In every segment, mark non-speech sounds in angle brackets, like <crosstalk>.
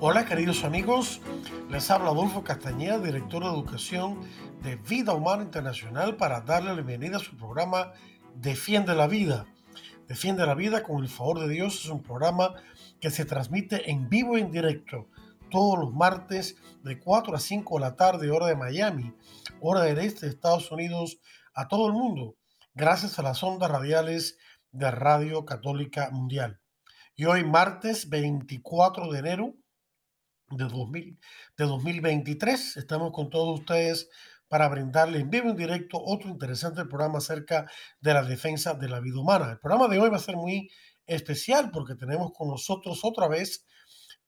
Hola queridos amigos, les habla Adolfo Castañeda, director de educación de Vida Humana Internacional para darle la bienvenida a su programa Defiende la Vida. Defiende la Vida con el favor de Dios es un programa que se transmite en vivo y en directo todos los martes de 4 a 5 de la tarde, hora de Miami, hora del este de Estados Unidos, a todo el mundo, gracias a las ondas radiales de Radio Católica Mundial. Y hoy, martes 24 de enero de, 2000, de 2023, estamos con todos ustedes para brindarle en vivo en directo otro interesante programa acerca de la defensa de la vida humana. El programa de hoy va a ser muy especial porque tenemos con nosotros otra vez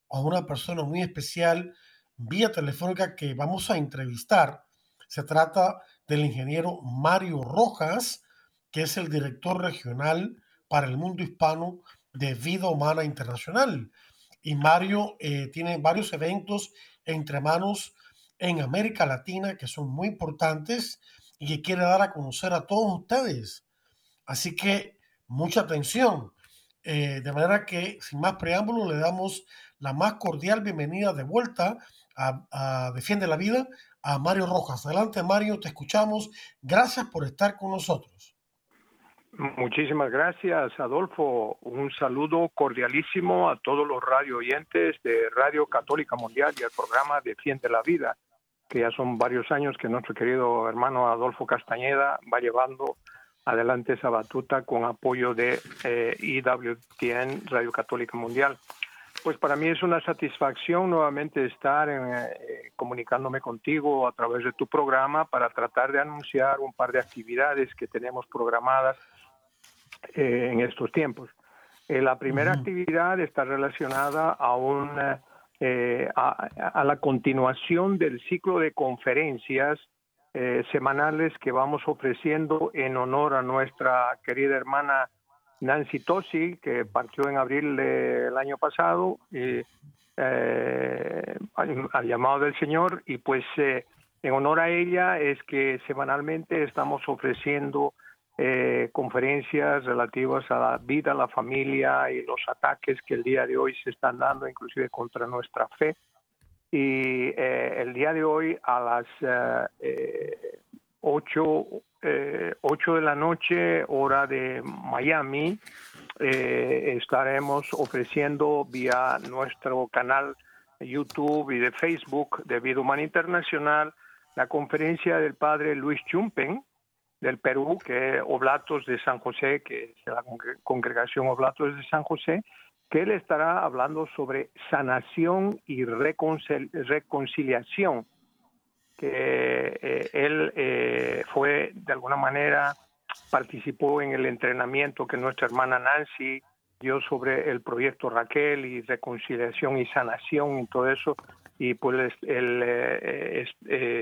a una persona muy especial vía telefónica que vamos a entrevistar. Se trata del ingeniero Mario Rojas, que es el director regional para el mundo hispano de Vida Humana Internacional. Y Mario eh, tiene varios eventos entre manos en América Latina que son muy importantes y que quiere dar a conocer a todos ustedes. Así que mucha atención. Eh, de manera que, sin más preámbulo, le damos la más cordial bienvenida de vuelta a, Defiende la Vida a Mario Rojas. Adelante, Mario, te escuchamos. Gracias por estar con nosotros. Muchísimas gracias, Adolfo. Un saludo cordialísimo a todos los radio oyentes de Radio Católica Mundial y al programa Defiende la Vida, que ya son varios años que nuestro querido hermano Adolfo Castañeda va llevando adelante esa batuta con apoyo de eh, IWTN, Radio Católica Mundial. Pues para mí es una satisfacción nuevamente estar eh, comunicándome contigo a través de tu programa para tratar de anunciar un par de actividades que tenemos programadas eh, en estos tiempos. la primera actividad está relacionada a, un, a la continuación del ciclo de conferencias eh, semanales que vamos ofreciendo en honor a nuestra querida hermana Nancy Tosi, que partió en abril del año pasado y, eh, al, llamado del Señor. Y pues eh, en honor a ella es que semanalmente estamos ofreciendo conferencias relativas a la vida, la familia y los ataques que el día de hoy se están dando, inclusive contra nuestra fe. Y eh, el día de hoy a las eh, 8, eh, de la noche, hora de Miami, eh, estaremos ofreciendo vía nuestro canal YouTube y de Facebook de Vida Humana Internacional la conferencia del padre Luis Chumpen del Perú, que es Oblatos de San José, que es la congregación Oblatos de San José, que él estará hablando sobre sanación y reconciliación, que eh, él eh, fue de alguna manera, participó en el entrenamiento que nuestra hermana Nancy dio sobre el proyecto Raquel y reconciliación y sanación y todo eso, y pues él eh,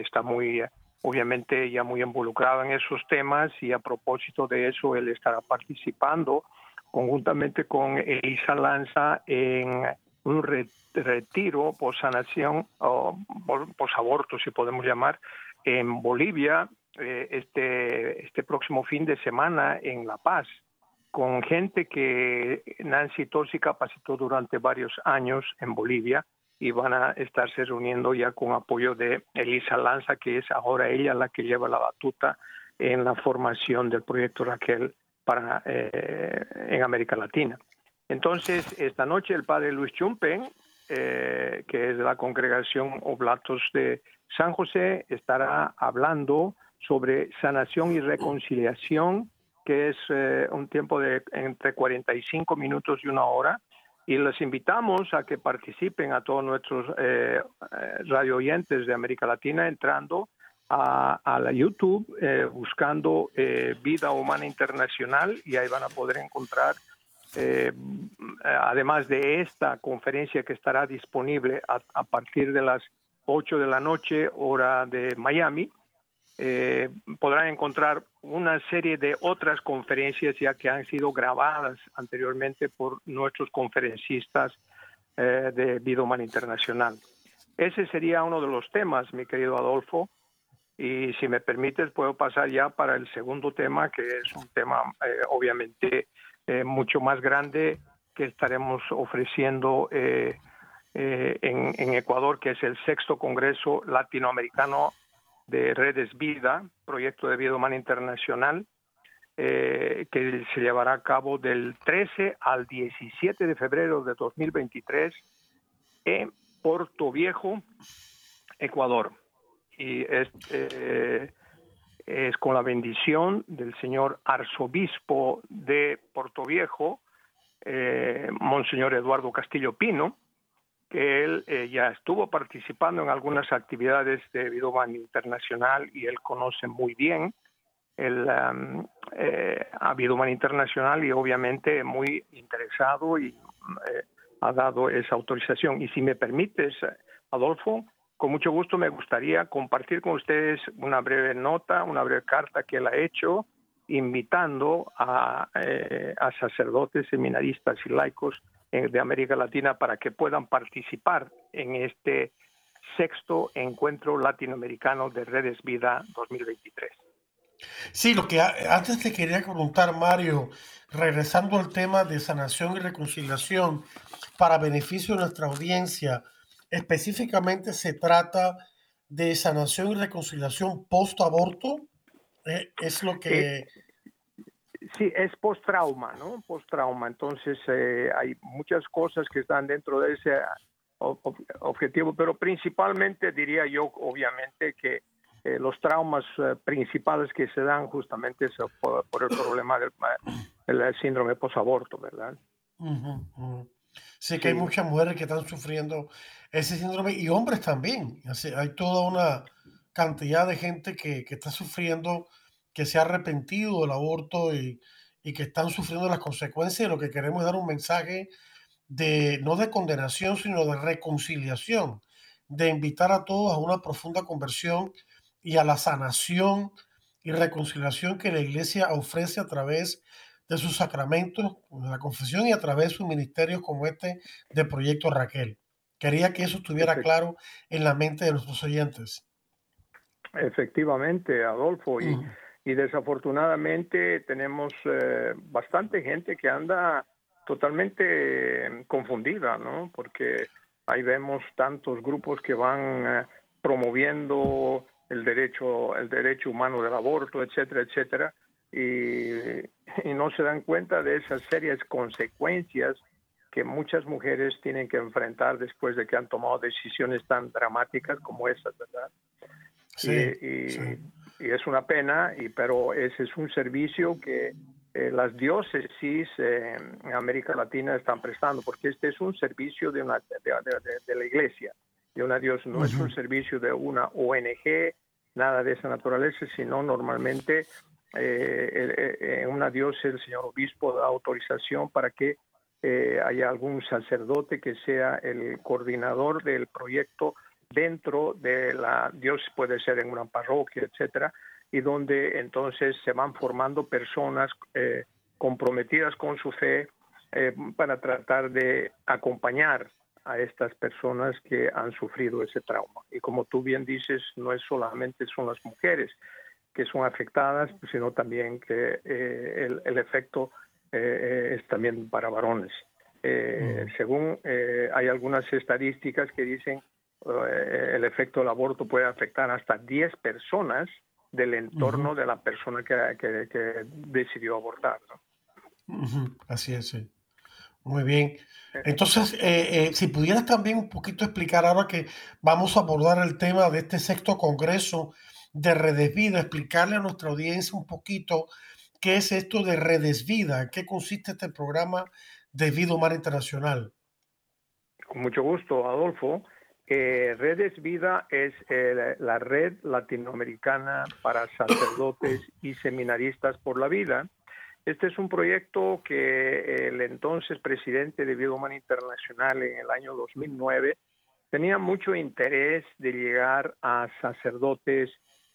está muy obviamente ya muy involucrado en esos temas y a propósito de eso él estará participando conjuntamente con Elisa Lanza en un retiro por sanación o por aborto, si podemos llamar, en Bolivia eh, este, este próximo fin de semana en La Paz, con gente que Nancy Tosi capacitó durante varios años en Bolivia y van a estarse reuniendo ya con apoyo de Elisa Lanza, que es ahora ella la que lleva la batuta en la formación del proyecto Raquel para, eh, en América Latina. Entonces, esta noche el padre Luis Chumpen, eh, que es de la congregación Oblatos de San José, estará hablando sobre sanación y reconciliación, que es eh, un tiempo de entre 45 minutos y una hora. Y les invitamos a que participen a todos nuestros radio oyentes de América Latina entrando a, la YouTube eh, buscando eh, Vida Humana Internacional y ahí van a poder encontrar eh, además de esta conferencia que estará disponible a, partir de las 8 de la noche, hora de Miami, eh, podrán encontrar una serie de otras conferencias ya que han sido grabadas anteriormente por nuestros conferencistas eh, de Vida Humana Internacional. Ese sería uno de los temas, mi querido Adolfo. Y si me permites, puedo pasar ya para el segundo tema, que es un tema eh, obviamente eh, mucho más grande que estaremos ofreciendo en, en, Ecuador, que es el sexto Congreso Latinoamericano de Redes Vida, proyecto de vida humana internacional, eh, que se llevará a cabo del 13 al 17 de febrero de 2023 en Puerto Viejo, Ecuador. Y es, eh, es con la bendición del señor arzobispo de Puerto Viejo, eh, Monseñor Eduardo Castillo Pino, que él eh, ya estuvo participando en algunas actividades de Vidoban Internacional y él conoce muy bien el um, eh, a Internacional y obviamente muy interesado y eh, ha dado esa autorización. Y si me permites, Adolfo, con mucho gusto me gustaría compartir con ustedes una breve nota, una breve carta que él ha hecho invitando a, eh, a sacerdotes, seminaristas y laicos de América Latina para que puedan participar en este sexto encuentro latinoamericano de Redes Vida 2023. Sí, lo que antes te quería preguntar, Mario, regresando al tema de sanación y reconciliación para beneficio de nuestra audiencia, específicamente se trata de sanación y reconciliación post-aborto. Eh, es lo que... Eh, Sí, es post-trauma, ¿no? Post-trauma. Entonces, eh, hay muchas cosas que están dentro de ese objetivo, pero principalmente diría yo, obviamente, que eh, los traumas eh, principales que se dan justamente es por, el problema del el síndrome post-aborto, ¿verdad? Sé que hay muchas mujeres que están sufriendo ese síndrome y hombres también. hay toda una cantidad de gente que, que está sufriendo que se ha arrepentido del aborto y, que están sufriendo las consecuencias. Lo que queremos es dar un mensaje de no de condenación, sino de reconciliación, de invitar a todos a una profunda conversión y a la sanación y reconciliación que la iglesia ofrece a través de sus sacramentos, de la confesión y a través de sus ministerios como este de Proyecto Raquel. Quería que eso estuviera claro en la mente de nuestros oyentes. Efectivamente, Adolfo. Y, y desafortunadamente tenemos eh, bastante gente que anda totalmente em, confundida, ¿no? Porque ahí vemos tantos grupos que van eh, promoviendo el derecho, el derecho humano del aborto, etcétera, etcétera, y, y no se dan cuenta de esas serias consecuencias que muchas mujeres tienen que enfrentar después de que han tomado decisiones tan dramáticas como esas, ¿verdad? Sí, y, y es una pena, y, pero ese es un servicio que eh, las diócesis en América Latina están prestando, porque este es un servicio de, una, de, la iglesia, de una dios, no es un servicio de una ONG, nada de esa naturaleza, sino normalmente eh, en una diócesis el señor obispo da autorización para que eh, haya algún sacerdote que sea el coordinador del proyecto dentro de la, Dios puede ser en una parroquia, etcétera, y donde entonces se van formando personas eh, comprometidas con su fe eh, para tratar de acompañar a estas personas que han sufrido ese trauma. Y como tú bien dices, no es solamente son las mujeres que son afectadas, sino también que eh, el, el, efecto es también para varones. Mm. Según hay algunas estadísticas que dicen eh, el efecto del aborto puede afectar hasta 10 personas del entorno de la persona que, que, decidió abortar. Así es, sí. Muy bien. Entonces, eh, eh, si pudieras también un poquito explicar ahora que vamos a abordar el tema de este sexto congreso de Redes Vida, explicarle a nuestra audiencia un poquito qué es esto de Redes Vida, qué consiste este programa de Vida Humana Internacional. Con mucho gusto, Adolfo. Redes Vida es eh, la red latinoamericana para sacerdotes y seminaristas por la vida. Este es un proyecto que el entonces presidente de Vida Humana Internacional en el año 2009 tenía mucho interés de llegar a sacerdotes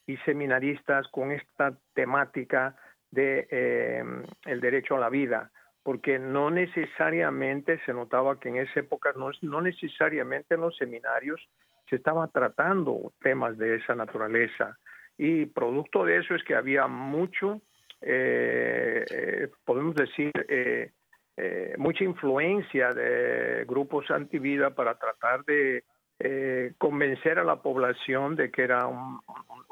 y seminaristas con esta temática de eh, el derecho a la vida, porque no necesariamente se notaba que en esa época no, no necesariamente en los seminarios se estaba tratando temas de esa naturaleza y producto de eso es que había mucho, eh, eh, podemos decir, mucha influencia de grupos antivida para tratar de convencer a la población de que era un,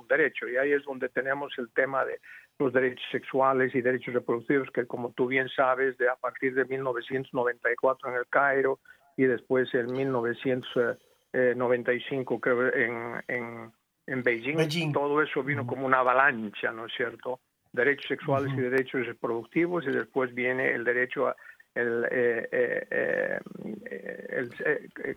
derecho. Y ahí es donde tenemos el tema de los derechos sexuales y derechos reproductivos, que como tú bien sabes, de a partir de 1994 en el Cairo y después en 1995 creo en, en, en Beijing, todo eso vino como una avalancha, ¿no es cierto? Derechos sexuales y derechos reproductivos y después viene el derecho a el, eh, eh, eh,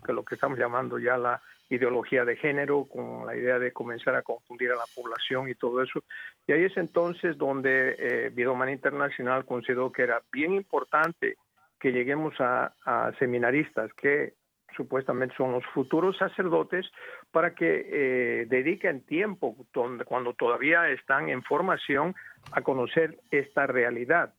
lo que estamos llamando ya la ideología de género, con la idea de comenzar a confundir a la población y todo eso. Y ahí es entonces donde eh, Vidoma Internacional consideró que era bien importante que lleguemos a, seminaristas que supuestamente son los futuros sacerdotes para que eh, dediquen tiempo donde, cuando todavía están en formación a conocer esta realidad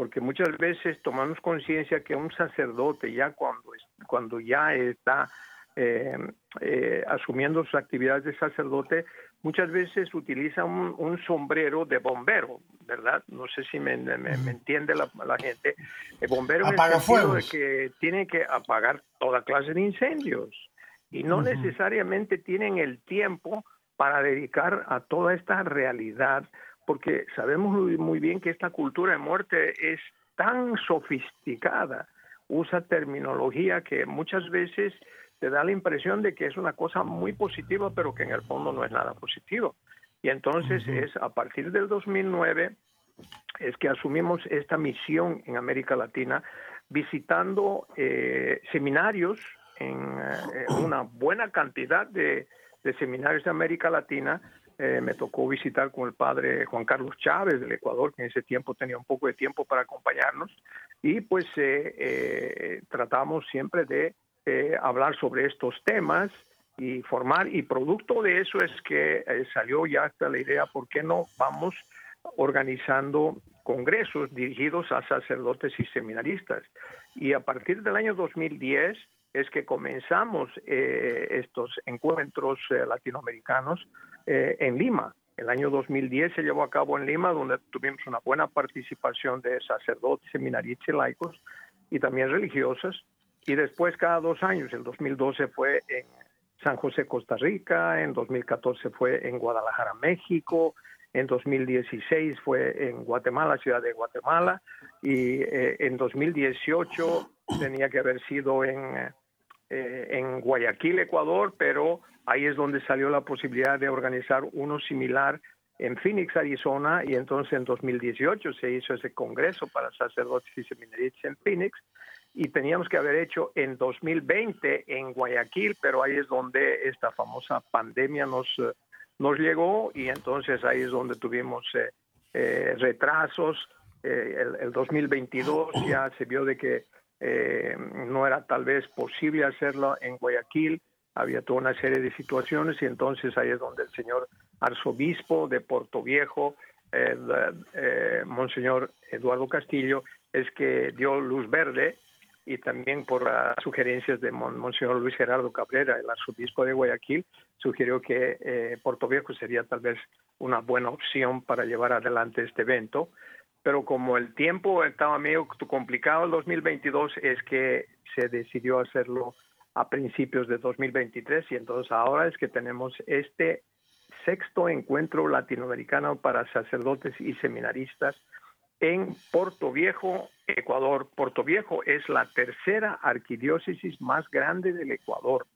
porque muchas veces tomamos conciencia que un sacerdote ya cuando, cuando ya está eh, eh, asumiendo sus actividades de sacerdote, muchas veces utiliza un, sombrero de bombero, ¿verdad? No sé si me, entiende la, gente. El bombero en el sentido de que tiene que apagar toda clase de incendios y no necesariamente tienen el tiempo para dedicar a toda esta realidad, porque sabemos muy bien que esta cultura de muerte es tan sofisticada, usa terminología que muchas veces te da la impresión de que es una cosa muy positiva, pero que en el fondo no es nada positivo. Y entonces es a partir del 2009 es que asumimos esta misión en América Latina, visitando eh, seminarios en eh, una buena cantidad de, seminarios de América Latina. Eh, me tocó visitar con el padre Juan Carlos Chávez del Ecuador, que en ese tiempo tenía un poco de tiempo para acompañarnos, y pues tratamos siempre de eh, hablar sobre estos temas y formar, y producto de eso es que eh, salió ya hasta la idea, ¿por qué no vamos organizando congresos dirigidos a sacerdotes y seminaristas? Y a partir del año 2010 es que comenzamos eh, estos encuentros latinoamericanos en Lima. El año 2010 se llevó a cabo en Lima, donde tuvimos una buena participación de sacerdotes, seminaristas y laicos, y también religiosas, y después cada dos años, el 2012 fue en San José, Costa Rica, en 2014 fue en Guadalajara, México, en 2016 fue en Guatemala, ciudad de Guatemala, y eh, en 2018 tenía que haber sido en, eh, en Guayaquil, Ecuador, pero ahí es donde salió la posibilidad de organizar uno similar en Phoenix, Arizona, y entonces en 2018 se hizo ese congreso para sacerdotes y seminaristas en Phoenix, y teníamos que haber hecho en 2020 en Guayaquil, pero ahí es donde esta famosa pandemia nos, eh, nos llegó y entonces ahí es donde tuvimos eh, eh, retrasos. el, el, 2022 ya se vio de que no era tal vez posible hacerlo en Guayaquil, había toda una serie de situaciones y entonces ahí es donde el señor arzobispo de Puerto Viejo, Monseñor Eduardo Castillo, es que dio luz verde y también por sugerencias de Monseñor Luis Gerardo Cabrera, el arzobispo de Guayaquil, sugirió que eh, Puerto Viejo sería tal vez una buena opción para llevar adelante este evento. Pero como el tiempo estaba medio complicado el 2022, es que se decidió hacerlo a principios de 2023 y entonces ahora es que tenemos este sexto encuentro latinoamericano para sacerdotes y seminaristas en Puerto Viejo, Ecuador. Puerto Viejo es la tercera arquidiócesis más grande del Ecuador.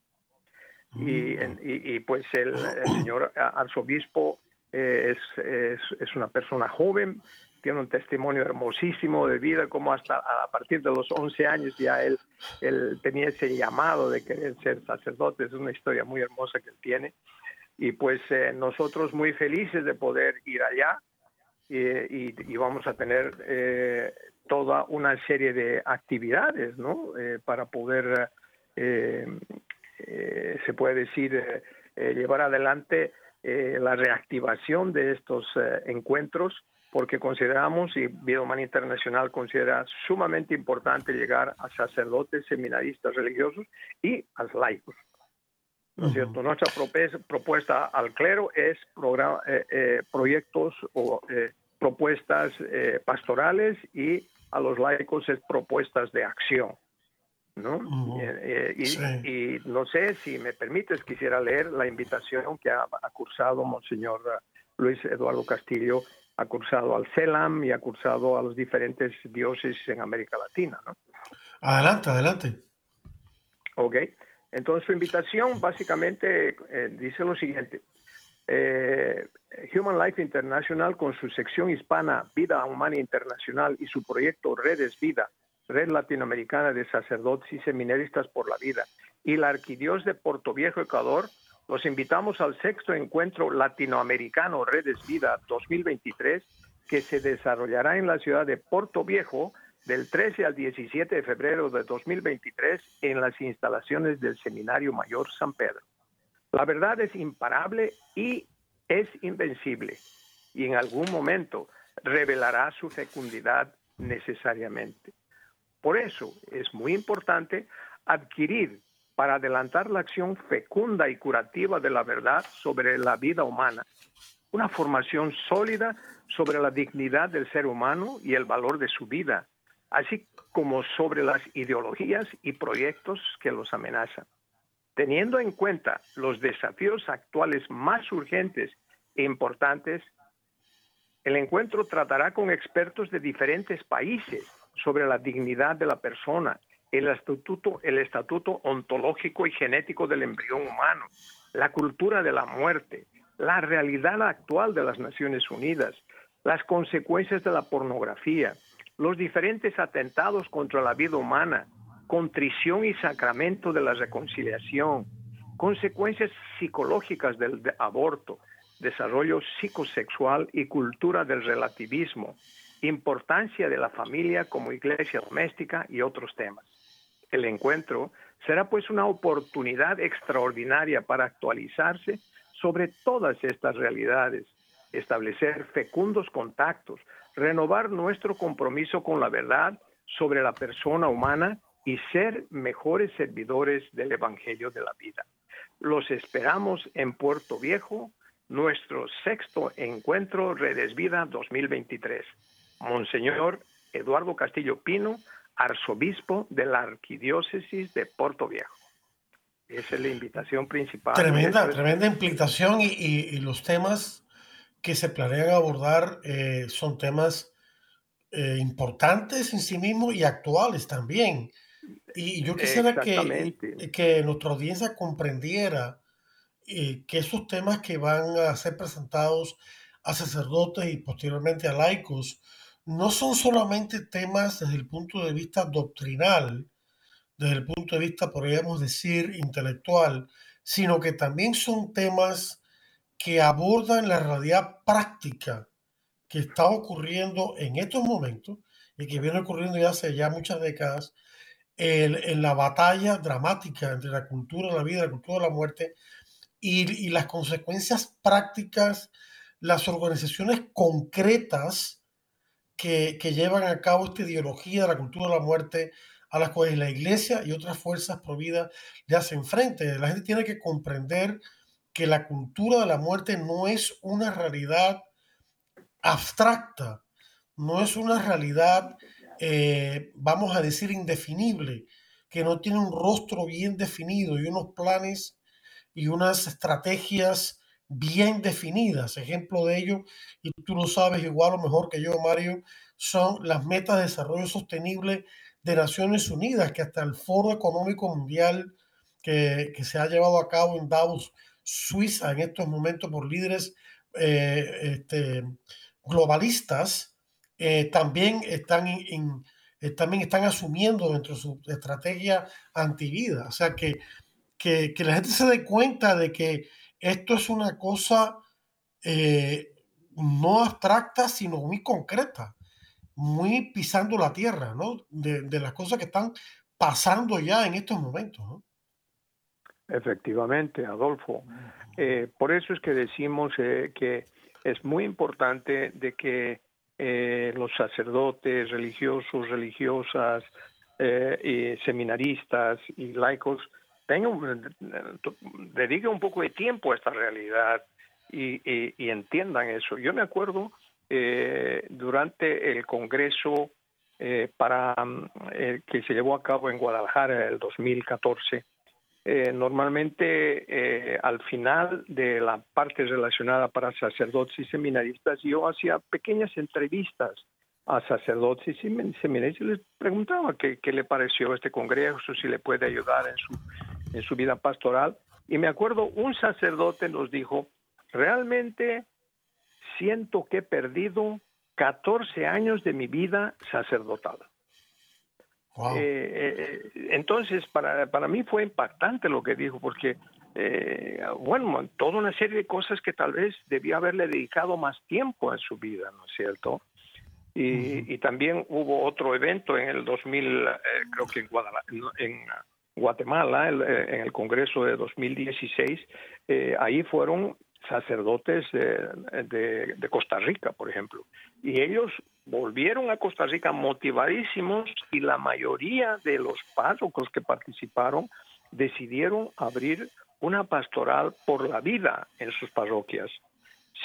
Y, mm. pues el, señor arzobispo eh, es, es, una persona joven, tiene un testimonio hermosísimo de vida, como hasta a partir de los 11 años ya él, él tenía ese llamado de querer ser sacerdote, es una historia muy hermosa que él tiene. Y pues eh, nosotros muy felices de poder ir allá y, vamos a tener eh, toda una serie de actividades, ¿no? Eh, para poder, eh, se puede decir, llevar adelante la reactivación de estos encuentros, porque consideramos, y Humana Internacional considera sumamente importante llegar a sacerdotes, seminaristas religiosos y a laicos. ¿No es cierto? Nuestra propuesta al clero es eh, eh, proyectos o eh, propuestas pastorales y a los laicos es propuestas de acción. ¿no? y, no sé si me permites, quisiera leer la invitación que ha, cursado Monseñor Luis Eduardo Castillo, ha cursado al CELAM y ha cursado a los diferentes diócesis en América Latina. ¿no? Adelante, adelante. Ok. Entonces su invitación básicamente eh, dice lo siguiente. Eh, Human Life International con su sección hispana Vida Humana Internacional y su proyecto Redes Vida, Red Latinoamericana de Sacerdotes y Seminaristas por la Vida y la Arquidiós de Puerto Viejo, Ecuador, los invitamos al sexto encuentro latinoamericano Redes Vida 2023 que se desarrollará en la ciudad de Puerto Viejo del 13 al 17 de febrero de 2023 en las instalaciones del Seminario Mayor San Pedro. La verdad es imparable y es invencible y en algún momento revelará su fecundidad necesariamente. Por eso es muy importante adquirir para adelantar la acción fecunda y curativa de la verdad sobre la vida humana, una formación sólida sobre la dignidad del ser humano y el valor de su vida, así como sobre las ideologías y proyectos que los amenazan. Teniendo en cuenta los desafíos actuales más urgentes e importantes, el encuentro tratará con expertos de diferentes países sobre la dignidad de la persona, el estatuto, ontológico y genético del embrión humano, la cultura de la muerte, la realidad actual de las Naciones Unidas, las consecuencias de la pornografía, los diferentes atentados contra la vida humana, contrición y sacramento de la reconciliación, consecuencias psicológicas del aborto, desarrollo psicosexual y cultura del relativismo, importancia de la familia como iglesia doméstica y otros temas. El encuentro será pues una oportunidad extraordinaria para actualizarse sobre todas estas realidades, establecer fecundos contactos, renovar nuestro compromiso con la verdad sobre la persona humana y ser mejores servidores del Evangelio de la vida. Los esperamos en Puerto Viejo, nuestro sexto encuentro Redes Vida 2023. Monseñor Eduardo Castillo Pino, arzobispo de la Arquidiócesis de Puerto Viejo. Esa es la invitación principal. Tremenda, tremenda implicación y los temas que se planean abordar eh, son temas eh, importantes en sí mismos y actuales también. Y yo quisiera que, que nuestra audiencia comprendiera eh, que esos temas que van a ser presentados a sacerdotes y posteriormente a laicos no son solamente temas desde el punto de vista doctrinal, desde el punto de vista, podríamos decir, intelectual, sino que también son temas que abordan la realidad práctica que está ocurriendo en estos momentos y que viene ocurriendo ya hace ya muchas décadas en, la batalla dramática entre la cultura de la vida, la cultura de la muerte y, las consecuencias prácticas, las organizaciones concretas que, que, llevan a cabo esta ideología de la cultura de la muerte a las cuales la iglesia y otras fuerzas pro vida le hacen frente. La gente tiene que comprender que la cultura de la muerte no es una realidad abstracta, no es una realidad, eh, vamos a decir, indefinible, que no tiene un rostro bien definido y unos planes y unas estrategias bien definidas. Ejemplo de ello, y tú lo sabes igual o mejor que yo, Mario, son las metas de desarrollo sostenible de Naciones Unidas, que hasta el Foro Económico Mundial que, que se ha llevado a cabo en Davos Suiza en estos momentos por líderes eh, este, globalistas, eh, también, están eh, también están asumiendo dentro de su estrategia antivida. O sea, que, que, la gente se dé cuenta de que esto es una cosa no abstracta, sino muy concreta, muy pisando la tierra, ¿no? De, las cosas que están pasando ya en estos momentos, ¿no? Efectivamente, Adolfo. Eh, por eso es que decimos eh, que es muy importante de que eh, los sacerdotes, religiosos, religiosas, y seminaristas y laicos tengan, dediquen un poco de tiempo a esta realidad y, entiendan eso. Yo me acuerdo durante el Congreso para que se llevó a cabo en Guadalajara el 2014, eh, normalmente eh, al final de la parte relacionada para sacerdotes y seminaristas, yo hacía pequeñas entrevistas a sacerdotes y seminaristas y les preguntaba qué, qué, le pareció este congreso, si le puede ayudar en su, en su vida pastoral. Y me acuerdo, un sacerdote nos dijo, realmente siento que he perdido 14 años de mi vida sacerdotal. Eh, eh, entonces, para, para mí fue impactante lo que dijo, porque, eh, bueno, toda una serie de cosas que tal vez debía haberle dedicado más tiempo en su vida, ¿no es cierto? Y, y también hubo otro evento en el 2000, creo que en, en Guatemala, en el Congreso de 2016, ahí fueron sacerdotes de, de, Costa Rica, por ejemplo. Y ellos volvieron a Costa Rica motivadísimos y la mayoría de los párrocos que participaron decidieron abrir una pastoral por la vida en sus parroquias.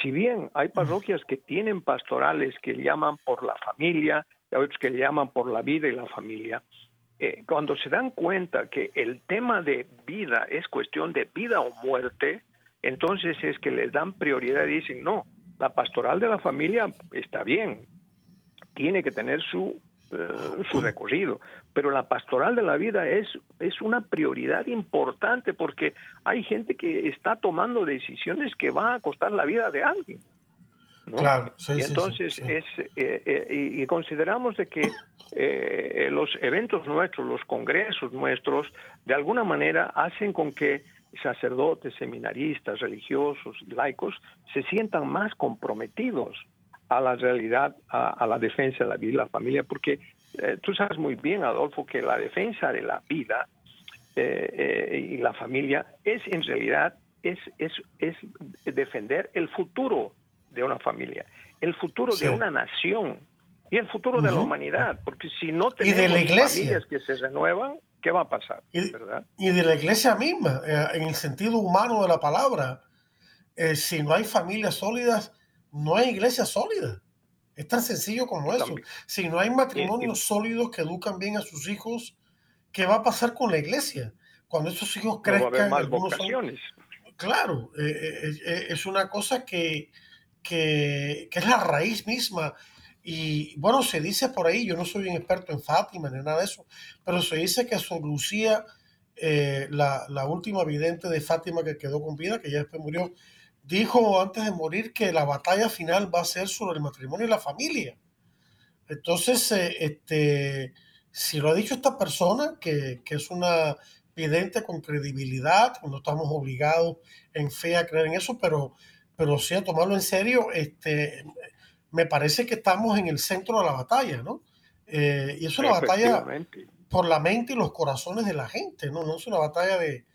Si bien hay parroquias que tienen pastorales que llaman por la familia, y otros que llaman por la vida y la familia, eh, cuando se dan cuenta que el tema de vida es cuestión de vida o muerte, entonces es que les dan prioridad y dicen, no, la pastoral de la familia está bien, tiene que tener su, eh, su recorrido, pero la pastoral de la vida es, es una prioridad importante porque hay gente que está tomando decisiones que van a costar la vida de alguien. Claro, y entonces es eh, eh, y, consideramos de que los eventos nuestros, los congresos nuestros, de alguna manera hacen con que sacerdotes, seminaristas, religiosos, laicos, se sientan más comprometidos a la realidad, a, la defensa de la vida y la familia, porque eh, tú sabes muy bien, Adolfo, que la defensa de la vida eh, eh, y la familia es en realidad es, es, es defender el futuro de una familia, el futuro de una nación y el futuro de la humanidad, porque si no tenemos familias que se renuevan, ¿qué va a pasar? Y, ¿verdad? y de la iglesia misma, en el sentido humano de la palabra, si no hay familias sólidas, no hay iglesia sólida. Es tan sencillo como eso. Si no hay matrimonios sólidos que educan bien a sus hijos, ¿qué va a pasar con la iglesia? Cuando esos hijos crezcan. claro, eh, es una cosa que, que, que, es la raíz misma y bueno, se dice por ahí, yo no soy un experto en Fátima ni nada de eso, pero se dice que Sor Lucía, eh, la, la, última vidente de Fátima que quedó con vida, que ya después murió, dijo antes de morir que la batalla final va a ser sobre el matrimonio y la familia. Entonces, eh, este, si lo ha dicho esta persona, que, que es una vidente con credibilidad, no estamos obligados en fe a creer en eso, pero, pero sí a tomarlo en serio, este, me parece que estamos en el centro de la batalla, ¿no? Eh, y es una batalla por la mente y los corazones de la gente, ¿no? No es una batalla de,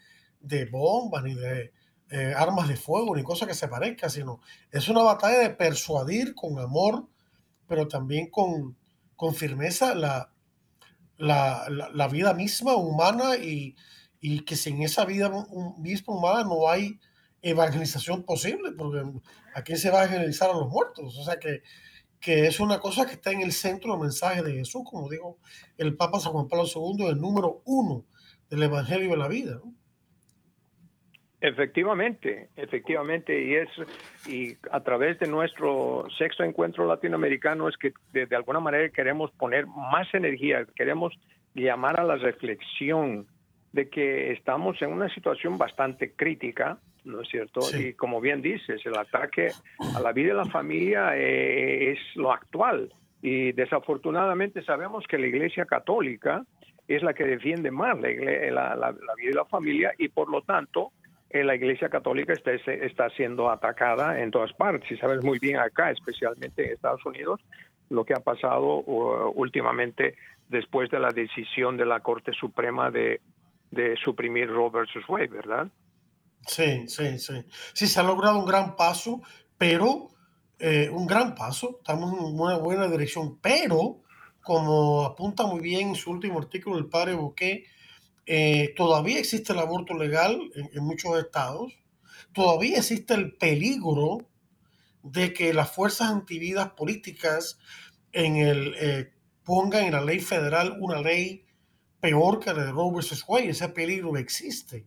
de bombas ni de eh, armas de fuego ni cosa que se parezca, sino es una batalla de persuadir con amor, pero también con, con firmeza la, la, la, vida misma humana y, y, que sin esa vida misma humana no hay evangelización posible, porque ¿a quién se va a evangelizar a los muertos? O sea que, que es una cosa que está en el centro del mensaje de Jesús, como dijo el Papa San Juan Pablo II, el número uno del Evangelio de la vida. Efectivamente, efectivamente, y es y a través de nuestro sexto encuentro latinoamericano es que de, de, alguna manera queremos poner más energía, queremos llamar a la reflexión de que estamos en una situación bastante crítica, ¿no es cierto? Y como bien dices, el ataque a la vida y la familia eh, es lo actual. Y desafortunadamente sabemos que la Iglesia Católica es la que defiende más la, vida y la familia y por lo tanto la Iglesia Católica está, está siendo atacada en todas partes. Y sabes muy bien acá, especialmente en Estados Unidos, lo que ha pasado últimamente después de la decisión de la Corte Suprema de, de suprimir Roe versus Wade, ¿verdad? Sí, sí, sí. Sí, se ha logrado un gran paso, pero eh, un gran paso, estamos en una buena dirección, pero como apunta muy bien en su último artículo el padre Bouquet, eh, todavía existe el aborto legal en, muchos estados, todavía existe el peligro de que las fuerzas antividas políticas en el, eh, pongan en la ley federal una ley peor que la de Roe vs. Wade. Ese peligro existe.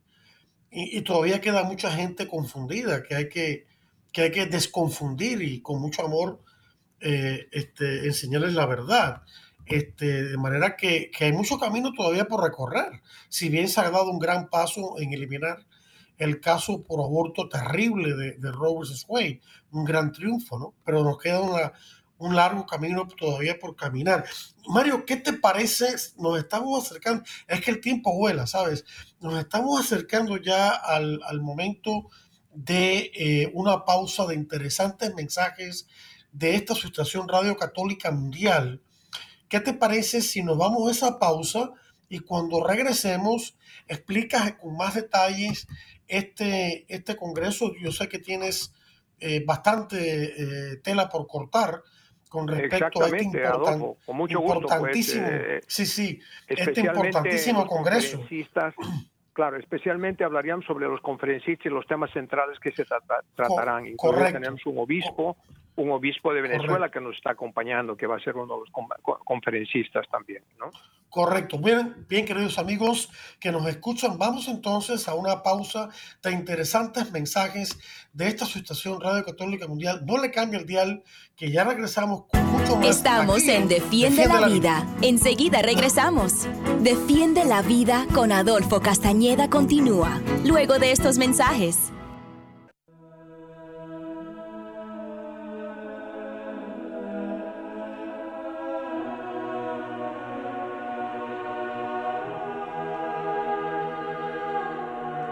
Y, todavía queda mucha gente confundida que hay que, que, hay que desconfundir y con mucho amor eh, este, enseñarles la verdad. Este, de manera que, que, hay mucho camino todavía por recorrer. Si bien se ha dado un gran paso en eliminar el caso por aborto terrible de, de Roe vs. Wade, un gran triunfo, ¿no? Pero nos queda una, un largo camino todavía por caminar. Mario, ¿qué te parece? Nos estamos acercando, es que el tiempo vuela, ¿sabes? Nos estamos acercando ya al, momento de eh, una pausa de interesantes mensajes de esta Asociación Radio Católica Mundial. ¿Qué te parece si nos vamos a esa pausa y cuando regresemos explicas con más detalles este, este congreso? Yo sé que tienes eh, bastante eh, tela por cortar, con respecto a este Adolfo, con mucho gusto, pues, importantísimo, eh, sí, sí, este importantísimo congreso. Claro, especialmente hablaríamos sobre los conferencistas y los temas centrales que se tratarán. Correcto. tenemos un obispo, un obispo de Venezuela que nos está acompañando, que va a ser uno de los conferencistas también, ¿no? Correcto. Bien, bien, queridos amigos que nos escuchan, vamos entonces a una pausa de interesantes mensajes de esta Asociación Radio Católica Mundial. No le cambie el dial, que ya regresamos con mucho más. Estamos en Defiende, la, vida. Enseguida regresamos. Defiende la vida con Adolfo Castañeda continúa, luego de estos mensajes.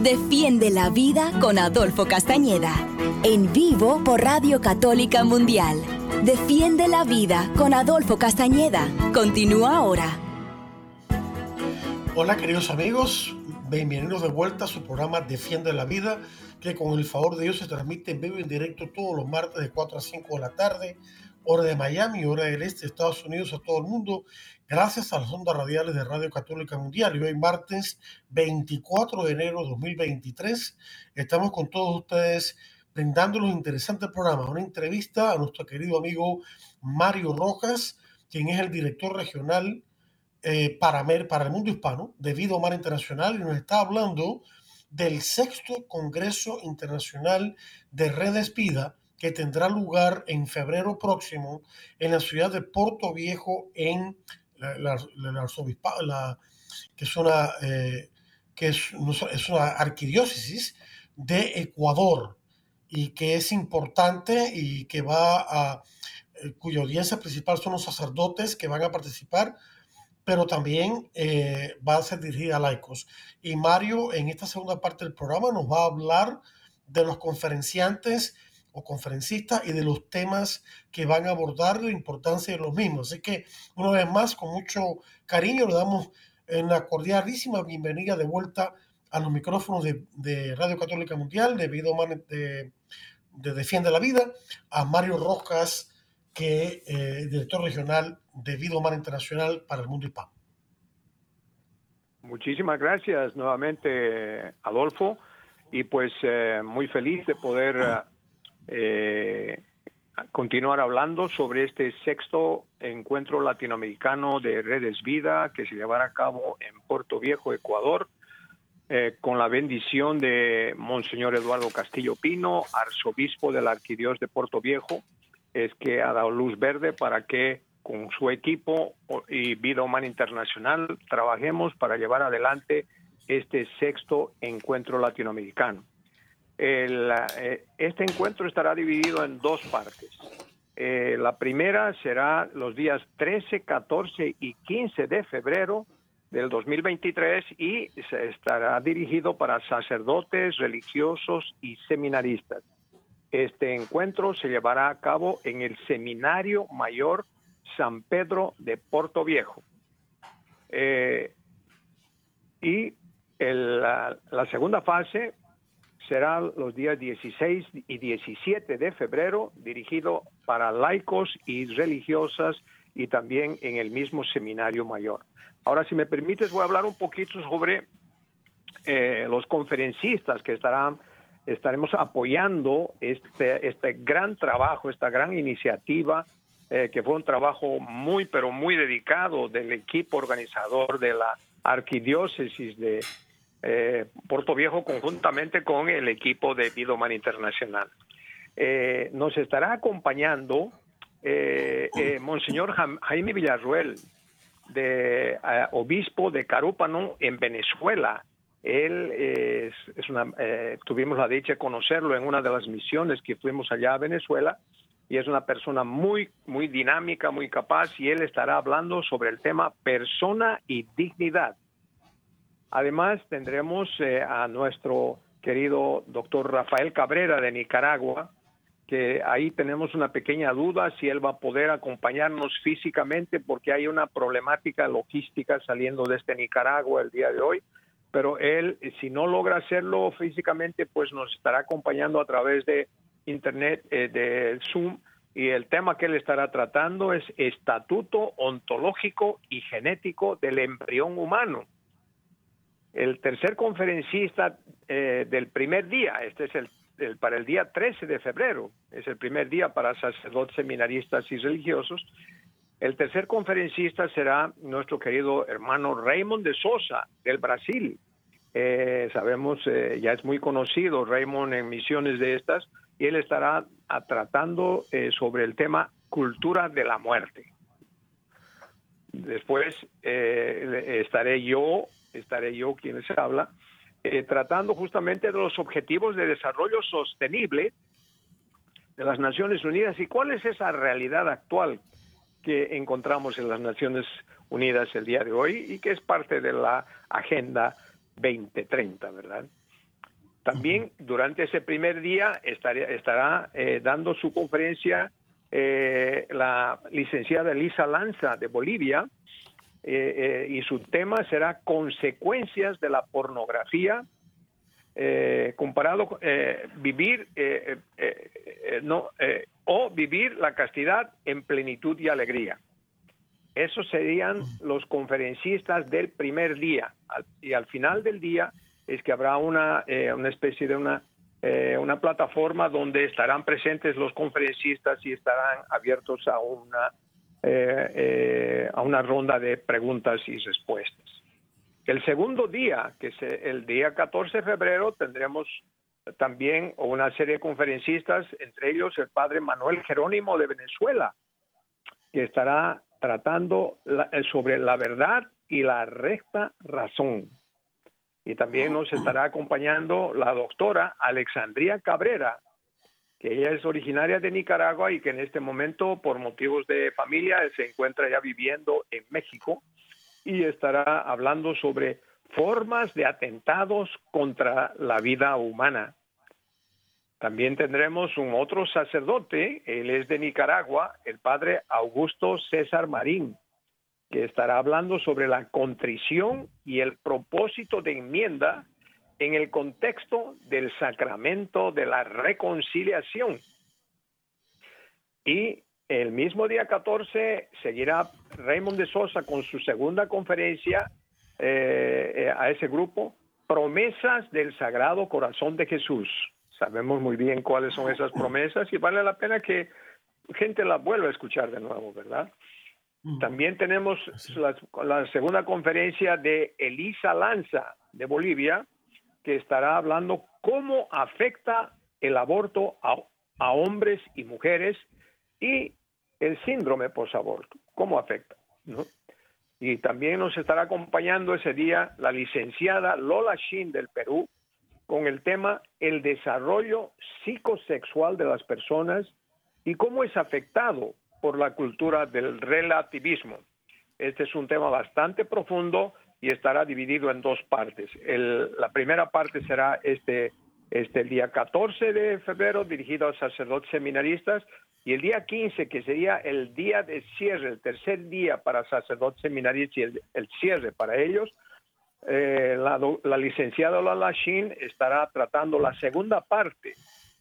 Defiende la vida con Adolfo Castañeda. En vivo por Radio Católica Mundial. Defiende la vida con Adolfo Castañeda. Continúa ahora. Hola queridos amigos, bienvenidos de vuelta a su programa Defiende la vida, que con el favor de Dios se transmite en vivo y en directo todos los martes de 4 a 5 de la tarde, hora de Miami, hora del este de Estados Unidos a todo el mundo gracias a las ondas radiales de Radio Católica Mundial. Y hoy martes 24 de enero de 2023 estamos con todos ustedes brindando un interesante programa, una entrevista a nuestro querido amigo Mario Rojas, quien es el director regional eh, para, para el mundo hispano de Vida Humana Internacional y nos está hablando del sexto Congreso Internacional de Redes Vida que tendrá lugar en febrero próximo en la ciudad de Puerto Viejo en la, la, la, que es una eh, que es, es, una arquidiócesis de Ecuador y que es importante y que va a eh, cuya audiencia principal son los sacerdotes que van a participar pero también eh, va a ser dirigida a laicos. Y Mario, en esta segunda parte del programa, nos va a hablar de los conferenciantes o conferencistas y de los temas que van a abordar, la importancia de los mismos. Así que, una vez más, con mucho cariño, le damos una cordialísima bienvenida de vuelta a los micrófonos de, Radio Católica Mundial, de, de, de Defiende la Vida, a Mario Rojas, que eh, director regional de Vida Humana Internacional para el Mundo Hispano. Muchísimas gracias nuevamente, Adolfo, y pues eh, muy feliz de poder eh, continuar hablando sobre este sexto encuentro latinoamericano de Redes Vida que se llevará a cabo en Puerto Viejo, Ecuador, con la bendición de Monseñor Eduardo Castillo Pino, arzobispo de la Arquidiócesis de Puerto Viejo, es que ha dado luz verde para que con su equipo y Vida Humana Internacional trabajemos para llevar adelante este sexto encuentro latinoamericano. Eh, este encuentro estará dividido en dos partes. Eh, la primera será los días 13, 14 y 15 de febrero del 2023 y estará dirigido para sacerdotes, religiosos y seminaristas. Este encuentro se llevará a cabo en el Seminario Mayor San Pedro de Puerto Viejo. Eh, y la, segunda fase será los días 16 y 17 de febrero, dirigido para laicos y religiosas y también en el mismo seminario mayor. Ahora, si me permites, voy a hablar un poquito sobre eh, los conferencistas que estaremos apoyando este, este gran trabajo, esta gran iniciativa, eh, que fue un trabajo muy, pero muy dedicado del equipo organizador de la arquidiócesis de eh, Puerto Viejo conjuntamente con el equipo de Vida Humana Internacional. Eh, nos estará acompañando Monseñor Jaime Villarruel, obispo de Carúpano en Venezuela, él es, una, eh, tuvimos la dicha de conocerlo en una de las misiones que fuimos allá a Venezuela y es una persona muy, muy dinámica, muy capaz y él estará hablando sobre el tema persona y dignidad. Además tendremos eh, a nuestro querido doctor Rafael Cabrera de Nicaragua, que ahí tenemos una pequeña duda si él va a poder acompañarnos físicamente porque hay una problemática logística saliendo desde Nicaragua el día de hoy pero él, si no logra hacerlo físicamente, pues nos estará acompañando a través de Internet, eh, de Zoom, y el tema que él estará tratando es estatuto ontológico y genético del embrión humano. El tercer conferencista eh, del primer día, este es el, para el día 13 de febrero, es el primer día para sacerdotes, seminaristas y religiosos, el tercer conferencista será nuestro querido hermano Raymond de Sosa, del Brasil. Eh, sabemos, eh, ya es muy conocido Raymond en misiones de estas, y él estará tratando eh, sobre el tema cultura de la muerte. Después estaré yo, estaré yo quien les habla, tratando justamente de los objetivos de desarrollo sostenible de las Naciones Unidas y cuál es esa realidad actual que encontramos en las Naciones Unidas el día de hoy y que es parte de la Agenda 2030, ¿verdad? También durante ese primer día estará eh, dando su conferencia eh, la licenciada Elisa Lanza de Bolivia eh, y su tema será consecuencias de la pornografía comparado vivir no o vivir la castidad en plenitud y alegría. Esos serían los conferencistas del primer día. y al final del día es que habrá una, eh, una especie de una, eh, una plataforma donde estarán presentes los conferencistas y estarán abiertos a una, eh, a una ronda de preguntas y respuestas. El segundo día, que es el día 14 de febrero, tendremos también una serie de conferencistas, entre ellos el padre Manuel Jerónimo de Venezuela, que estará tratando eh, sobre la verdad y la recta razón. Y también nos estará acompañando la doctora Alexandria Cabrera, que ella es originaria de Nicaragua y que en este momento, por motivos de familia, se encuentra ya viviendo en México y estará hablando sobre formas de atentados contra la vida humana. También tendremos un otro sacerdote, él es de Nicaragua, el padre Augusto César Marín, que estará hablando sobre la contrición y el propósito de enmienda en el contexto del sacramento de la reconciliación. Y el mismo día 14 seguirá Raymond de Sosa con su segunda conferencia eh, eh, a ese grupo, Promesas del Sagrado Corazón de Jesús. Sabemos muy bien cuáles son esas promesas y vale la pena que gente las vuelva a escuchar de nuevo, ¿verdad? También tenemos la, segunda conferencia de Elisa Lanza de Bolivia, que estará hablando cómo afecta el aborto a, hombres y mujeres y el síndrome posaborto, cómo afecta. ¿no? Y también nos estará acompañando ese día la licenciada Lola Shin del Perú, con el tema el desarrollo psicosexual de las personas y cómo es afectado por la cultura del relativismo. Este es un tema bastante profundo y estará dividido en dos partes. la primera parte será este, este el día 14 de febrero dirigido a sacerdotes seminaristas y el día 15 que sería el día de cierre, el tercer día para sacerdotes seminaristas y el cierre para ellos, eh, la, licenciada Lala Shin estará tratando la segunda parte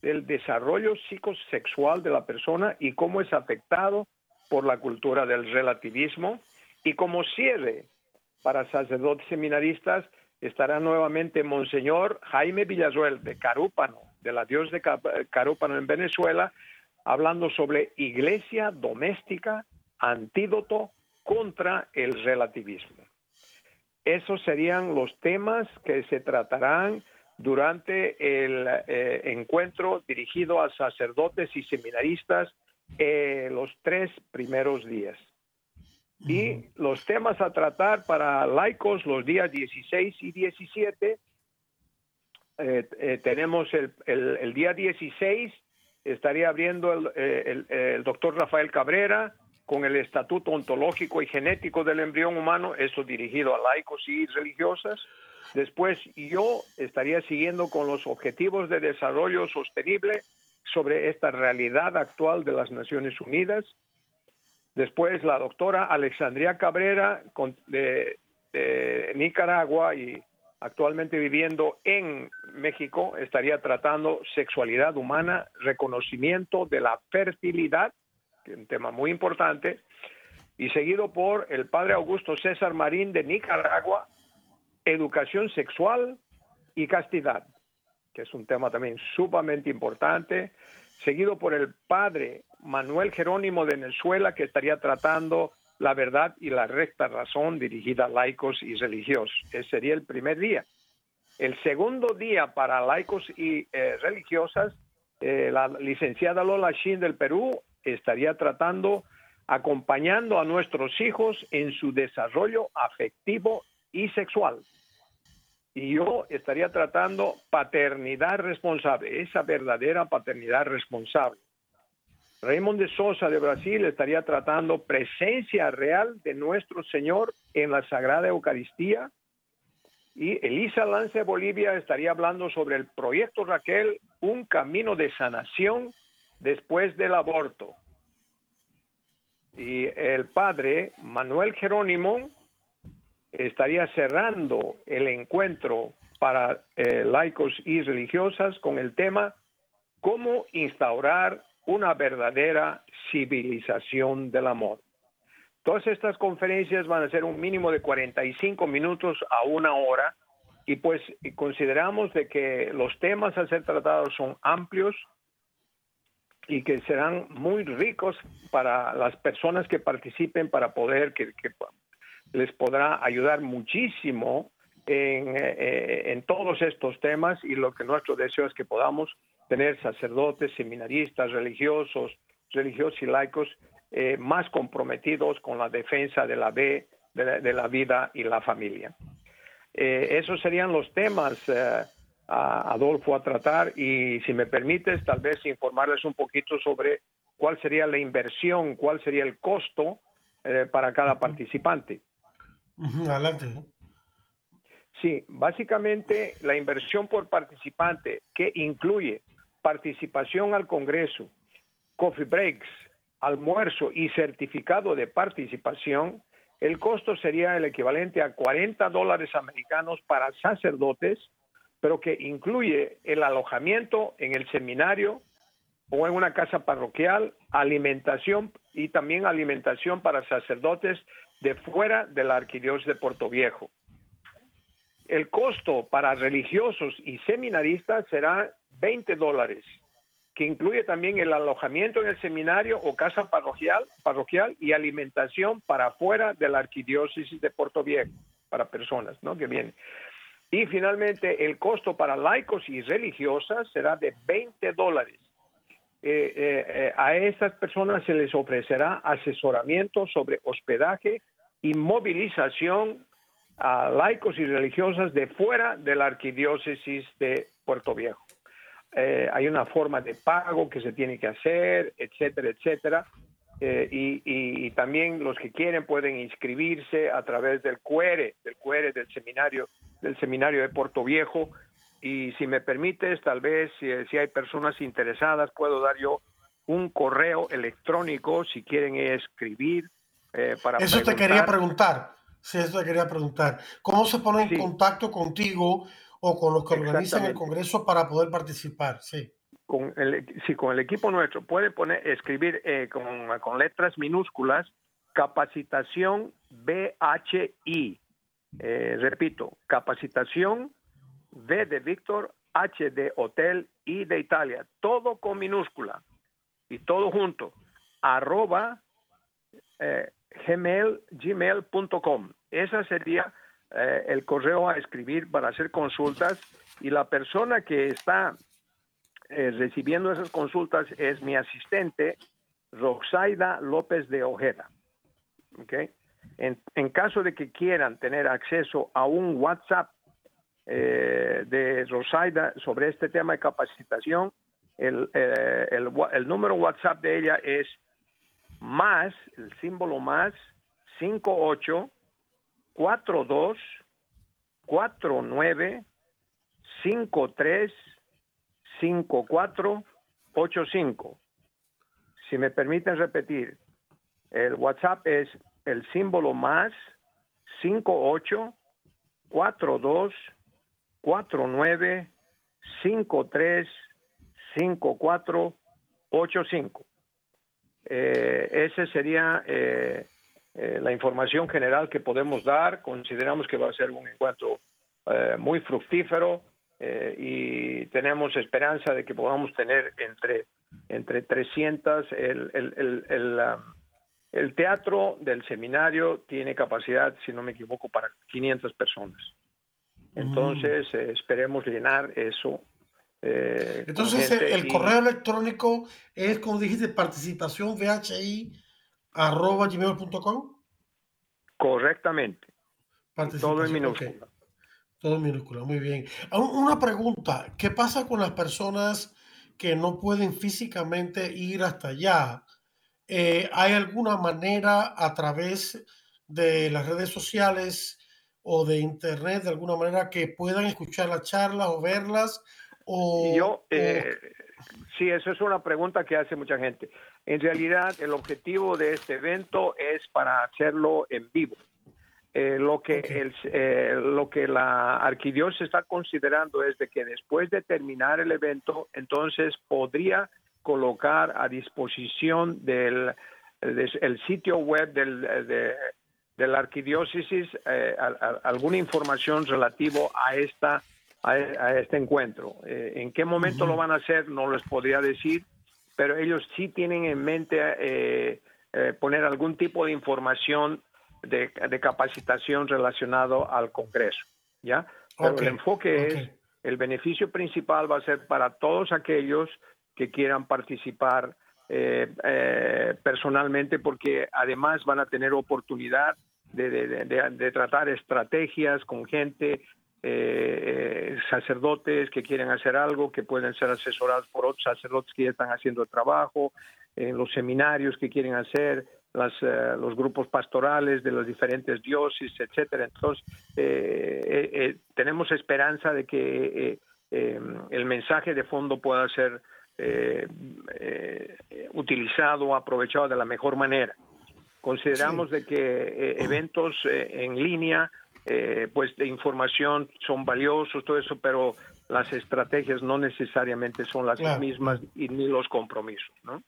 del desarrollo psicosexual de la persona y cómo es afectado por la cultura del relativismo. Y como cierre para sacerdotes seminaristas estará nuevamente Monseñor Jaime Villasuel de Carúpano, de la Dios de Carúpano en Venezuela, hablando sobre iglesia doméstica, antídoto contra el relativismo. Esos serían los temas que se tratarán durante el eh, encuentro dirigido a sacerdotes y seminaristas eh, los tres primeros días. Y los temas a tratar para laicos los días 16 y 17, eh, tenemos el, día 16, estaría abriendo el, el doctor Rafael Cabrera, con el Estatuto Ontológico y Genético del Embrión Humano, eso dirigido a laicos y religiosas. Después yo estaría siguiendo con los Objetivos de Desarrollo Sostenible sobre esta realidad actual de las Naciones Unidas. Después la doctora Alexandria Cabrera de, Nicaragua y actualmente viviendo en México estaría tratando sexualidad humana, reconocimiento de la fertilidad un tema muy importante, y seguido por el padre Augusto César Marín de Nicaragua, educación sexual y castidad, que es un tema también sumamente importante, seguido por el padre Manuel Jerónimo de Venezuela, que estaría tratando la verdad y la recta razón dirigida a laicos y religiosos. Ese sería el primer día. El segundo día para laicos y eh, religiosas, eh, la licenciada Lola Shin del Perú estaría tratando acompañando a nuestros hijos en su desarrollo afectivo y sexual. Y yo estaría tratando paternidad responsable, esa verdadera paternidad responsable. Raymond de Sosa de Brasil estaría tratando presencia real de nuestro Señor en la Sagrada Eucaristía. Y Elisa Lance de Bolivia estaría hablando sobre el proyecto Raquel, un camino de sanación después del aborto. Y el padre Manuel Jerónimo estaría cerrando el encuentro para eh, laicos y religiosas con el tema cómo instaurar una verdadera civilización del amor. Todas estas conferencias van a ser un mínimo de 45 minutos a una hora y pues consideramos de que los temas a ser tratados son amplios y que serán muy ricos para las personas que participen para poder que, les podrá ayudar muchísimo en, eh, en, todos estos temas y lo que nuestro deseo es que podamos tener sacerdotes, seminaristas, religiosos, religiosos y laicos eh, más comprometidos con la defensa de la, de de la vida y la familia. Eh, esos serían los temas, eh, Adolfo, a tratar y si me permites, tal vez informarles un poquito sobre cuál sería la inversión, cuál sería el costo eh, para cada participante. Adelante. Sí, básicamente la inversión por participante, que incluye participación al Congreso, coffee breaks, almuerzo y certificado de participación, el costo sería el equivalente a 40 dólares americanos para sacerdotes, pero que incluye el alojamiento en el seminario o en una casa parroquial, alimentación y también alimentación para sacerdotes de fuera de la arquidiócesis de Puerto Viejo. El costo para religiosos y seminaristas será 20 dólares que incluye también el alojamiento en el seminario o casa parroquial, parroquial y alimentación para afuera de la arquidiócesis de Puerto Viejo, para personas ¿no? que vienen. Y finalmente, el costo para laicos y religiosas será de 20 dólares. Eh, eh, eh, a estas personas se les ofrecerá asesoramiento sobre hospedaje y movilización a laicos y religiosas de fuera de la arquidiócesis de Puerto Viejo. Eh, hay una forma de pago que se tiene que hacer, etcétera, etcétera. Eh, y, también los que quieren pueden inscribirse a través del QR, del QR del seminario, del seminario de Puerto Viejo. Y si me permites, tal vez si, hay personas interesadas, puedo dar yo un correo electrónico si quieren escribir eh, para Eso te quería preguntar. Sí, eso te quería preguntar. ¿Cómo se pone en contacto contigo o con los que organizan el Congreso para poder participar, sí. Con el, sí, con el equipo nuestro puede poner, escribir eh, con, letras minúsculas capacitación BHI. Eh, repito, capacitación B de Víctor, H de Hotel, I de Italia, todo con minúscula y todo junto, arroba eh, gmail, gmail.com. Esa sería eh, el correo a escribir para hacer consultas y la persona que está eh, recibiendo esas consultas es mi asistente, Roxaida López de Ojeda. ¿Okay? En, caso de que quieran tener acceso a un WhatsApp eh, de Rosaida sobre este tema de capacitación, el, el, el, número WhatsApp de ella es más, el símbolo más, 58 42 49 53 54 85. Si me permiten repetir, el WhatsApp es el símbolo más 58 42 49 53 54 85. Eh, ese sería eh, eh, la información general que podemos dar. Consideramos que va a ser un encuentro eh, muy fructífero eh, y tenemos esperanza de que podamos tener entre, entre 300. El, el, el, el, teatro del seminario tiene capacidad, si no me equivoco, para 500 personas. Entonces, mm. esperemos llenar eso. Entonces, el, correo electrónico es, como dijiste, participación VHI arroba gmail.com. Correctamente. Todo en minúscula. Todo en minúscula, muy bien. Una pregunta, ¿qué pasa con las personas que no pueden físicamente ir hasta allá? Eh, ¿Hay alguna manera a través de las redes sociales o de internet, de alguna manera, que puedan escuchar las charlas o verlas? O, Yo, eh, sí, eso es una pregunta que hace mucha gente. En realidad, el objetivo de este evento es para hacerlo en vivo. Eh, lo que el, eh, lo que la arquidiócesis está considerando es de que después de terminar el evento, entonces podría colocar a disposición del el sitio web del, de, de la arquidiócesis alguna información relativo a esta a, este encuentro. ¿En qué momento lo van a hacer? No les podría decir, pero ellos sí tienen en mente poner algún tipo de información de, capacitación relacionado al Congreso, ¿ya? Pero el enfoque es, el beneficio principal va a ser para todos aquellos que quieran participar eh, eh, personalmente, porque además van a tener oportunidad de, tratar estrategias con gente, eh, sacerdotes que quieren hacer algo, que pueden ser asesorados por otros sacerdotes que ya están haciendo el trabajo, en los seminarios que quieren hacer, las, eh, los grupos pastorales de las diferentes diócesis, etcétera. Entonces, eh, eh, tenemos esperanza de que el mensaje de fondo pueda ser utilizado, aprovechado de la mejor manera. Consideramos de que eventos en línea, pues de información son valiosos, todo eso, pero las estrategias no necesariamente son las mismas y ni los compromisos, ¿no?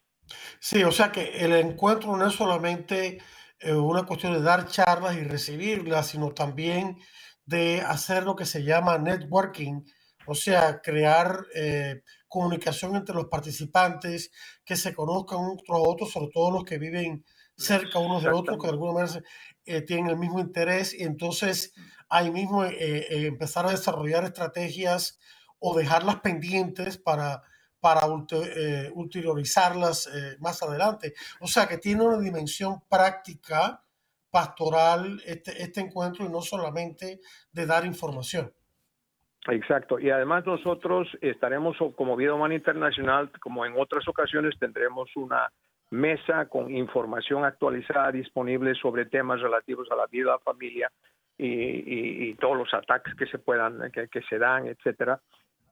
Sí, o sea que el encuentro no es solamente eh, una cuestión de dar charlas y recibirlas, sino también de hacer lo que se llama networking, o sea, crear eh, comunicación entre los participantes, que se conozcan unos a otros, sobre todo los que viven cerca unos de otros, que de alguna manera eh, tienen el mismo interés, y entonces ahí mismo empezar a desarrollar estrategias o dejarlas pendientes para para eh, ulteriorizarlas eh, más adelante. O sea que tiene una dimensión práctica, pastoral, este, este encuentro y no solamente de dar información. Exacto, y además nosotros estaremos como Vida Humana Internacional, como en otras ocasiones, tendremos una mesa con información actualizada disponible sobre temas relativos a la vida, la familia y, todos los ataques que se puedan, que, que se dan, etcétera.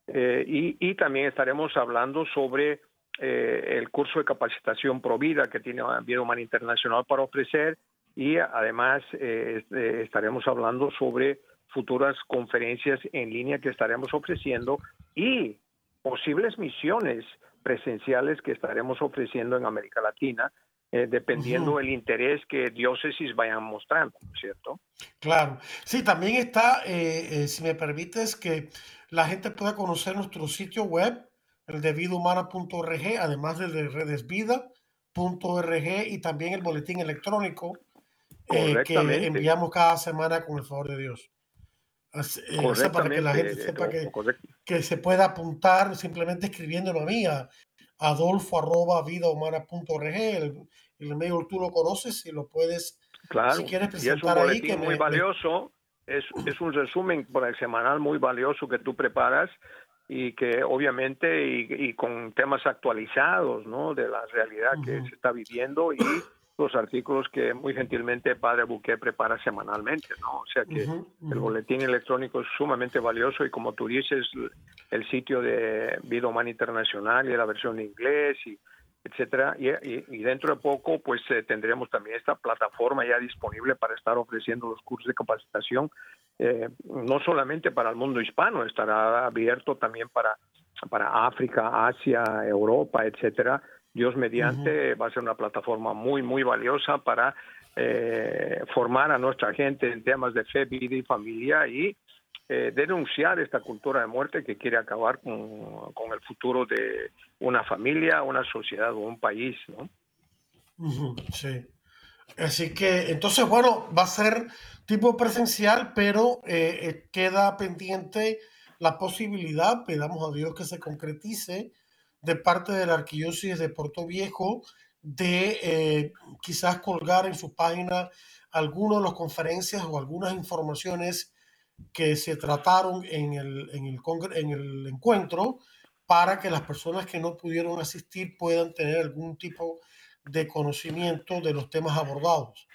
Eh, y, también estaremos hablando sobre eh, el curso de capacitación Provida que tiene Vida Humana Internacional para ofrecer y además eh, estaremos hablando sobre futuras conferencias en línea que estaremos ofreciendo y posibles misiones presenciales que estaremos ofreciendo en América Latina, dependiendo del interés que diócesis vayan mostrando, ¿cierto? Claro. Sí, también está, si me permites, que la gente pueda conocer nuestro sitio web, el de vidahumana.org, además del de redesvida.org y también el boletín electrónico eh, que enviamos cada semana con el favor de Dios. Eh, para que la gente sepa que, que, se pueda apuntar simplemente escribiéndolo a mí, a adolfo arroba vidahumana.org, el, el mail tú lo conoces y lo puedes, claro. si quieres presentar ahí. Que muy valioso es, es un resumen por el semanal muy valioso que tú preparas y que obviamente y, con temas actualizados ¿no? de la realidad que se está viviendo y los artículos que muy gentilmente Padre Buque prepara semanalmente, ¿no? O sea que el boletín electrónico es sumamente valioso y como tú dices, el sitio de Vida Humana Internacional y la versión en inglés y etcétera y, y, dentro de poco pues eh, tendremos también esta plataforma ya disponible para estar ofreciendo los cursos de capacitación eh, no solamente para el mundo hispano estará abierto también para para África Asia Europa etcétera Dios mediante va a ser una plataforma muy muy valiosa para eh, formar a nuestra gente en temas de fe vida y familia y eh, denunciar esta cultura de muerte que quiere acabar con, con, el futuro de una familia, una sociedad o un país, ¿no? Sí. Así que, entonces, bueno, va a ser tipo presencial, pero eh, eh, queda pendiente la posibilidad, pedamos a Dios que se concretice de parte de la arquidiócesis de Puerto Viejo de quizás colgar en su página algunas de las conferencias o algunas informaciones que se trataron en el, en el, en el encuentro para que las personas que no pudieron asistir puedan tener algún tipo de conocimiento de los temas abordados.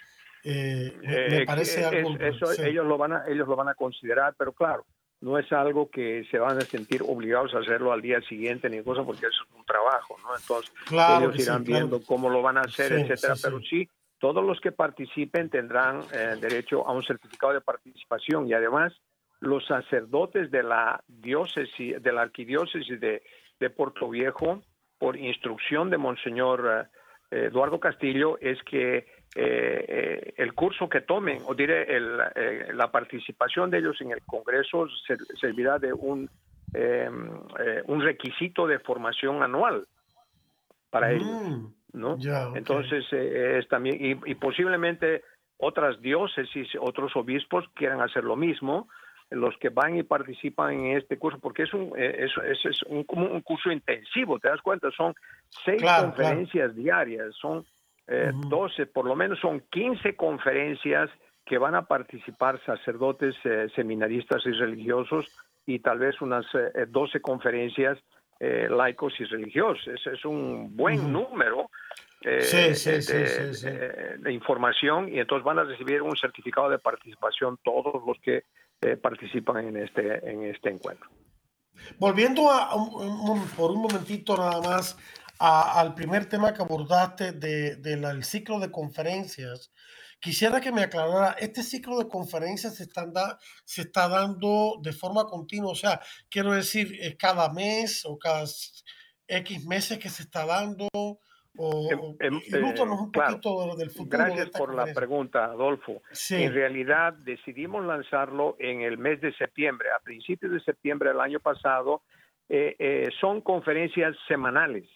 Eh, me, eh, parece algo... Eso, ellos, lo van a, ellos lo van a considerar, pero claro, no es algo que se van a sentir obligados a hacerlo al día siguiente ni cosa porque es un trabajo, ¿no? Entonces ellos irán viendo cómo lo van a hacer, etcétera, pero sí todos los que participen tendrán eh, derecho a un certificado de participación y además los sacerdotes de la diócesis, de la arquidiócesis de, Puerto Viejo, por instrucción de Monseñor Eduardo Castillo es que el curso que tomen, o diré, la participación de ellos en el Congreso servirá de un, un requisito de formación anual para ellos. Mm. ¿no? Entonces, es también, y, posiblemente otras diócesis, otros obispos quieran hacer lo mismo, los que van y participan en este curso, porque es un, eh, es, es, un, un, curso intensivo, ¿te das cuenta? Son seis conferencias diarias, son eh, 12, por lo menos son 15 conferencias que van a participar sacerdotes, eh, seminaristas y religiosos, y tal vez unas 12 eh, conferencias laicos y religiosos. Es un buen número de, información y entonces van a recibir un certificado de participación todos los que eh, participan en este, en este encuentro. Volviendo a, por un momentito nada más al primer tema que abordaste del ciclo de conferencias, quisiera que me aclarara, ¿este ciclo de conferencias se, están se está dando de forma continua? O sea, quiero decir, cada mes o cada X meses que se está dando Em, em, un poquito del futuro. Gracias por la pregunta, Adolfo. En realidad decidimos lanzarlo en el mes de septiembre, a principios de septiembre del año pasado. Eh, eh, son conferencias semanales.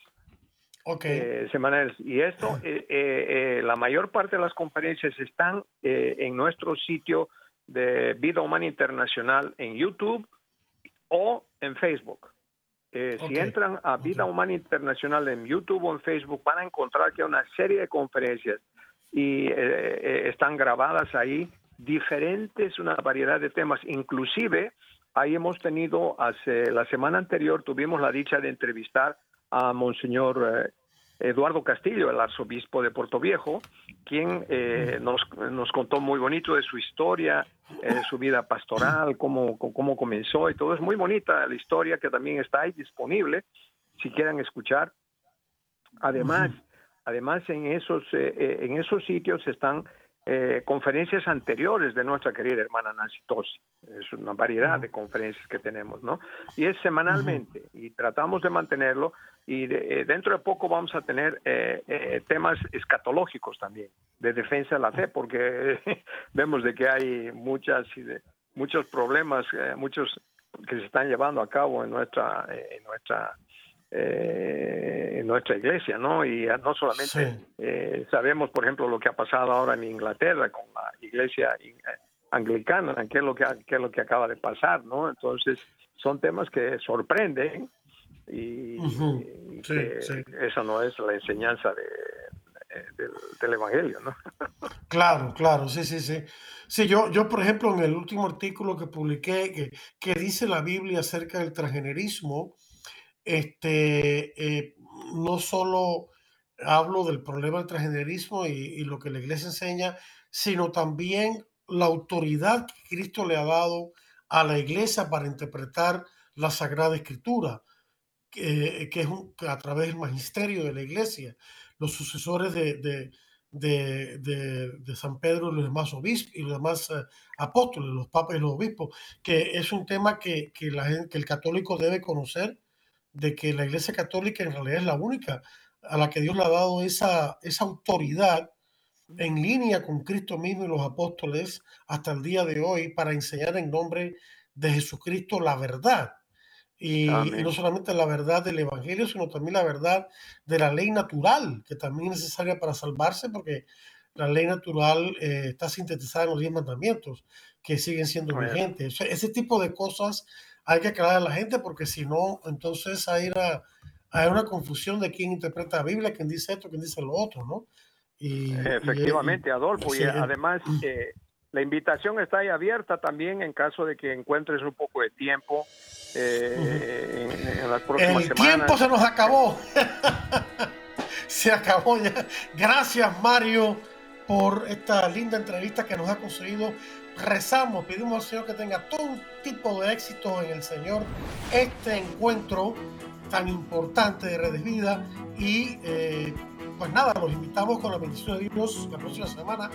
Okay. Eh, semanales. Y esto, la mayor parte de las conferencias están en nuestro sitio de Vida Humana Internacional en YouTube o en Facebook. Eh, si entran a Vida Humana Internacional en YouTube o en Facebook, van a encontrar que hay una serie de conferencias y eh, eh, están grabadas ahí diferentes, una variedad de temas. Inclusive, ahí hemos tenido, hace la semana anterior, tuvimos la dicha de entrevistar a Monseñor Eduardo Castillo, el arzobispo de Puerto Viejo, quien eh, nos, nos, contó muy bonito de su historia, eh, su vida pastoral, cómo, cómo comenzó y todo. Es muy bonita la historia que también está ahí disponible, si quieren escuchar. Además, además en esos, eh, en esos sitios están eh, conferencias anteriores de nuestra querida hermana Nancy Tosi. Es una variedad de conferencias que tenemos, ¿no? Y es semanalmente y tratamos de mantenerlo y eh, dentro de poco vamos a tener eh, temas escatológicos también, de defensa de la fe, porque <laughs> vemos de que hay muchas muchos problemas, muchos que se están llevando a cabo en nuestra en nuestra eh, en nuestra iglesia, ¿no? Y no solamente eh, sabemos, por ejemplo, lo que ha pasado ahora en Inglaterra con la iglesia eh, anglicana, qué es lo que, qué es lo que acaba de pasar, ¿no? Entonces, son temas que sorprenden y, eso no es la enseñanza de, del, Evangelio, ¿no? <laughs> Claro, claro, sí, sí, sí. Sí, yo, yo, por ejemplo, en el último artículo que publiqué, que, que dice la Biblia acerca del transgenerismo, este, eh, no solo hablo del problema del transgenerismo y, lo que la iglesia enseña, sino también la autoridad que Cristo le ha dado a la iglesia para interpretar la Sagrada Escritura, que, es a través del magisterio de la iglesia, los sucesores de, de, San Pedro y los demás obispos y los demás eh, apóstoles, los papas y los obispos, que es un tema que, que, la que el católico debe conocer de que la Iglesia Católica en realidad es la única a la que Dios le ha dado esa, esa autoridad en línea con Cristo mismo y los apóstoles hasta el día de hoy para enseñar en nombre de Jesucristo la verdad. Y, no solamente la verdad del Evangelio, sino también la verdad de la ley natural, que también es necesaria para salvarse, porque la ley natural eh, está sintetizada en los diez mandamientos, que siguen siendo vigentes. ese tipo de cosas hay que aclarar a la gente porque si no, entonces hay una, hay una confusión de quién interpreta la Biblia, quién dice esto, quién dice lo otro, ¿no? Y, Efectivamente, Adolfo, y además eh, la invitación está ahí abierta también en caso de que encuentres un poco de tiempo eh, en, las próximas El tiempo se nos acabó. <laughs> se acabó ya. Gracias, Mario, por esta linda entrevista que nos ha conseguido rezamos, pedimos al Señor que tenga todo un tipo de éxito en el Señor este encuentro tan importante de Redes Vida y eh, pues nada, los invitamos con la bendición de Dios la próxima semana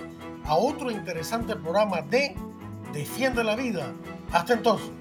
a otro interesante programa de Defiende la Vida. Hasta entonces.